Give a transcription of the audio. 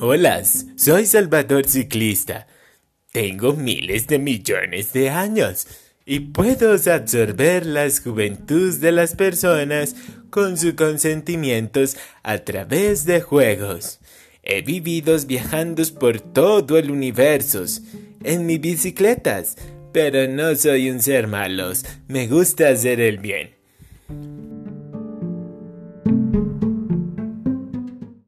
Hola, soy Salvador Ciclista. Tengo miles de millones de años y puedo absorber las juventudes de las personas con sus consentimientos a través de juegos. He vivido viajando por todo el universo en mis bicicletas, pero no soy un ser malo, me gusta hacer el bien.